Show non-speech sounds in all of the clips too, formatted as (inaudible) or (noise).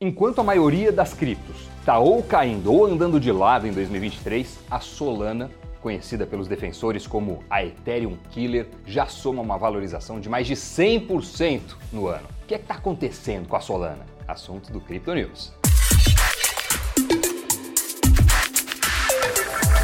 Enquanto a maioria das criptos está ou caindo ou andando de lado em 2023, a Solana, conhecida pelos defensores como a Ethereum Killer, já soma uma valorização de mais de 100% no ano. O que é está acontecendo com a Solana? Assunto do Crypto News.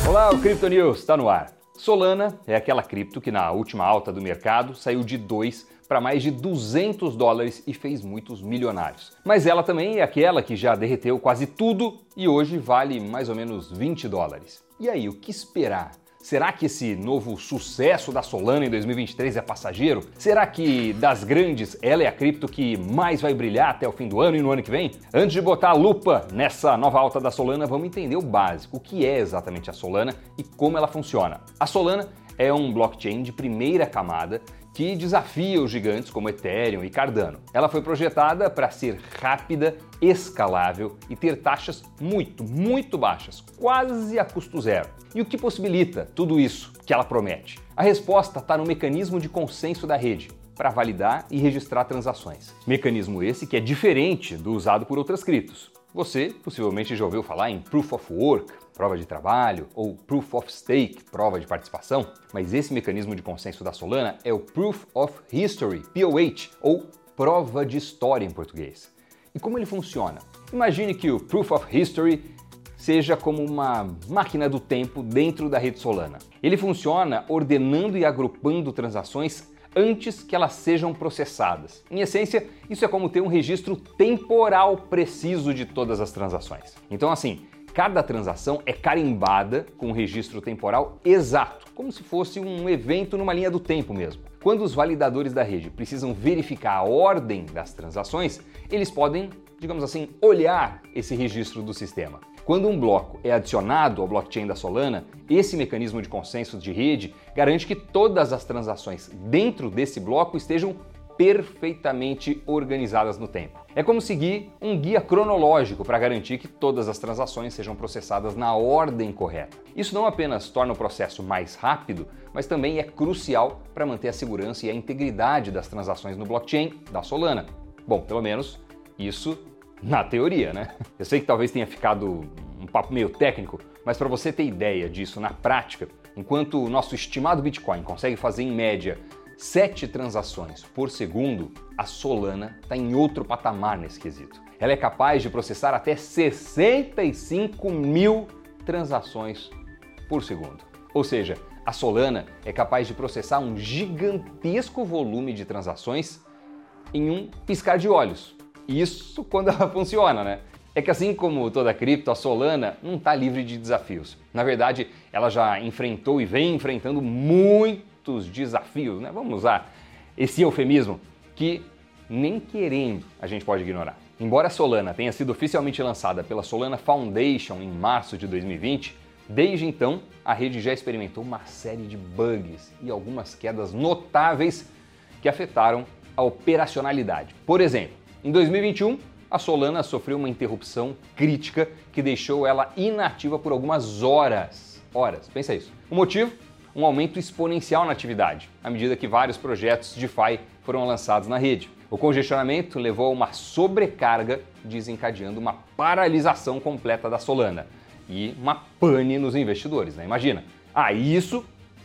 Olá, o Crypto News está no ar. Solana é aquela cripto que na última alta do mercado saiu de 2 para mais de 200 dólares e fez muitos milionários. Mas ela também é aquela que já derreteu quase tudo e hoje vale mais ou menos 20 dólares. E aí, o que esperar? Será que esse novo sucesso da Solana em 2023 é passageiro? Será que das grandes ela é a cripto que mais vai brilhar até o fim do ano e no ano que vem? Antes de botar a lupa nessa nova alta da Solana, vamos entender o básico, o que é exatamente a Solana e como ela funciona. A Solana é um blockchain de primeira camada que desafia os gigantes como Ethereum e Cardano. Ela foi projetada para ser rápida, escalável e ter taxas muito, muito baixas, quase a custo zero. E o que possibilita tudo isso que ela promete? A resposta está no mecanismo de consenso da rede para validar e registrar transações. Mecanismo esse que é diferente do usado por outras criptos. Você possivelmente já ouviu falar em Proof of Work, prova de trabalho, ou Proof of Stake, prova de participação, mas esse mecanismo de consenso da Solana é o Proof of History, POH, ou prova de história em português. E como ele funciona? Imagine que o Proof of History seja como uma máquina do tempo dentro da rede Solana. Ele funciona ordenando e agrupando transações antes que elas sejam processadas. Em essência, isso é como ter um registro temporal preciso de todas as transações. Então, assim, cada transação é carimbada com um registro temporal exato, como se fosse um evento numa linha do tempo mesmo. Quando os validadores da rede precisam verificar a ordem das transações, eles podem, digamos assim, olhar esse registro do sistema. Quando um bloco é adicionado ao blockchain da Solana, esse mecanismo de consenso de rede garante que todas as transações dentro desse bloco estejam perfeitamente organizadas no tempo. É como seguir um guia cronológico para garantir que todas as transações sejam processadas na ordem correta. Isso não apenas torna o processo mais rápido, mas também é crucial para manter a segurança e a integridade das transações no blockchain da Solana. Bom, pelo menos isso na teoria, né? Eu sei que talvez tenha ficado um papo meio técnico, mas para você ter ideia disso na prática, enquanto o nosso estimado Bitcoin consegue fazer em média 7 transações por segundo, a Solana está em outro patamar nesse quesito. Ela é capaz de processar até 65 mil transações por segundo. Ou seja, a Solana é capaz de processar um gigantesco volume de transações em um piscar de olhos. Isso quando ela (laughs) funciona, né? É que assim como toda cripto, a Solana não está livre de desafios. Na verdade, ela já enfrentou e vem enfrentando muitos desafios, né? Vamos usar esse eufemismo que nem querendo a gente pode ignorar. Embora a Solana tenha sido oficialmente lançada pela Solana Foundation em março de 2020, desde então a rede já experimentou uma série de bugs e algumas quedas notáveis que afetaram a operacionalidade. Por exemplo, em 2021, a Solana sofreu uma interrupção crítica que deixou ela inativa por algumas horas. Horas, pensa isso. O motivo? Um aumento exponencial na atividade, à medida que vários projetos de DeFi foram lançados na rede. O congestionamento levou a uma sobrecarga, desencadeando uma paralisação completa da Solana e uma pane nos investidores, né? Imagina. Ah, isso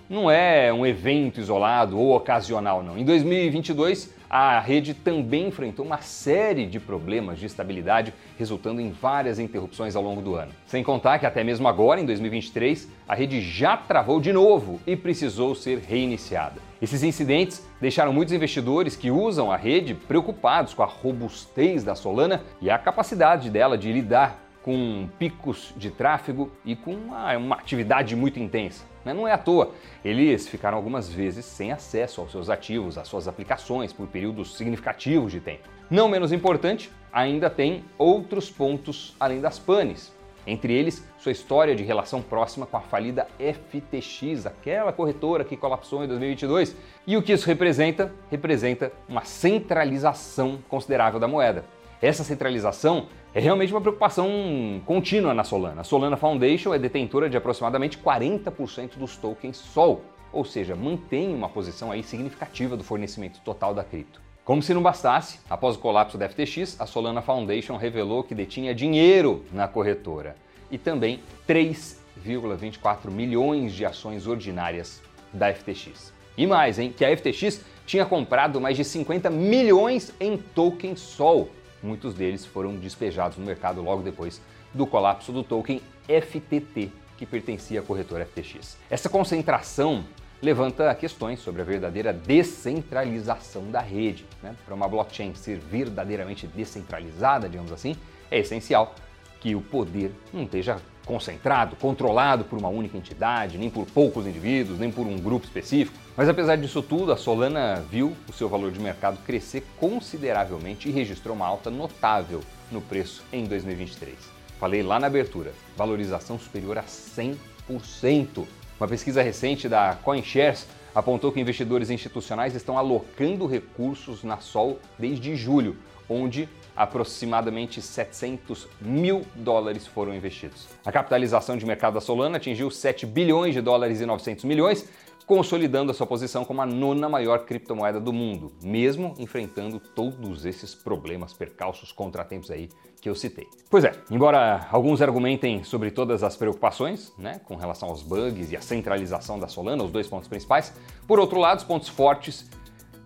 não é um evento isolado ou ocasional, não. Em 2022, a rede também enfrentou uma série de problemas de estabilidade, resultando em várias interrupções ao longo do ano. Sem contar que até mesmo agora, em 2023, a rede já travou de novo e precisou ser reiniciada. Esses incidentes deixaram muitos investidores que usam a rede preocupados com a robustez da Solana e a capacidade dela de lidar com picos de tráfego e com uma, uma atividade muito intensa. Né? Não é à toa, eles ficaram algumas vezes sem acesso aos seus ativos, às suas aplicações, por períodos significativos de tempo. Não menos importante, ainda tem outros pontos além das panes. Entre eles, sua história de relação próxima com a falida FTX, aquela corretora que colapsou em 2022. E o que isso representa? Representa uma centralização considerável da moeda. Essa centralização é realmente uma preocupação contínua na Solana. A Solana Foundation é detentora de aproximadamente 40% dos tokens SOL, ou seja, mantém uma posição aí significativa do fornecimento total da cripto. Como se não bastasse, após o colapso da FTX, a Solana Foundation revelou que detinha dinheiro na corretora e também 3,24 milhões de ações ordinárias da FTX. E mais, hein, que a FTX tinha comprado mais de 50 milhões em tokens Sol. Muitos deles foram despejados no mercado logo depois do colapso do token FTT, que pertencia à corretora FTX. Essa concentração levanta questões sobre a verdadeira descentralização da rede. Né? Para uma blockchain ser verdadeiramente descentralizada, digamos assim, é essencial que o poder não esteja concentrado, controlado por uma única entidade, nem por poucos indivíduos, nem por um grupo específico. Mas apesar disso tudo, a Solana viu o seu valor de mercado crescer consideravelmente e registrou uma alta notável no preço em 2023. Falei lá na abertura, valorização superior a 100%. Uma pesquisa recente da CoinShares apontou que investidores institucionais estão alocando recursos na Sol desde julho, onde aproximadamente 700 mil dólares foram investidos. A capitalização de mercado da Solana atingiu 7 bilhões de dólares e 900 milhões, consolidando a sua posição como a nona maior criptomoeda do mundo, mesmo enfrentando todos esses problemas, percalços, contratempos aí que eu citei. Pois é, embora alguns argumentem sobre todas as preocupações, né, com relação aos bugs e a centralização da Solana, os dois pontos principais, por outro lado, os pontos fortes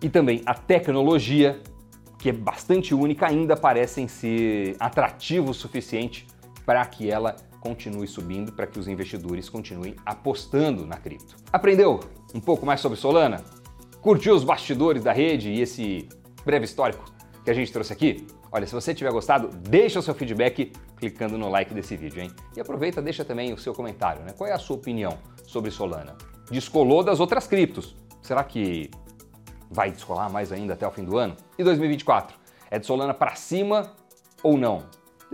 e também a tecnologia, que é bastante única, ainda parecem ser atrativos o suficiente para que ela continue subindo para que os investidores continuem apostando na cripto. Aprendeu um pouco mais sobre Solana? Curtiu os bastidores da rede e esse breve histórico que a gente trouxe aqui? Olha, se você tiver gostado, deixa o seu feedback clicando no like desse vídeo, hein? E aproveita, deixa também o seu comentário, né? Qual é a sua opinião sobre Solana? Descolou das outras criptos. Será que vai descolar mais ainda até o fim do ano? E 2024? É de Solana para cima ou não?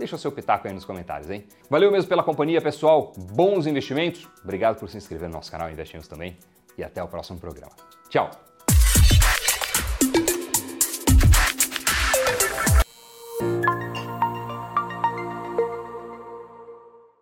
Deixa seu pitaco aí nos comentários, hein? Valeu mesmo pela companhia, pessoal. Bons investimentos. Obrigado por se inscrever no nosso canal Investimos também. E até o próximo programa. Tchau!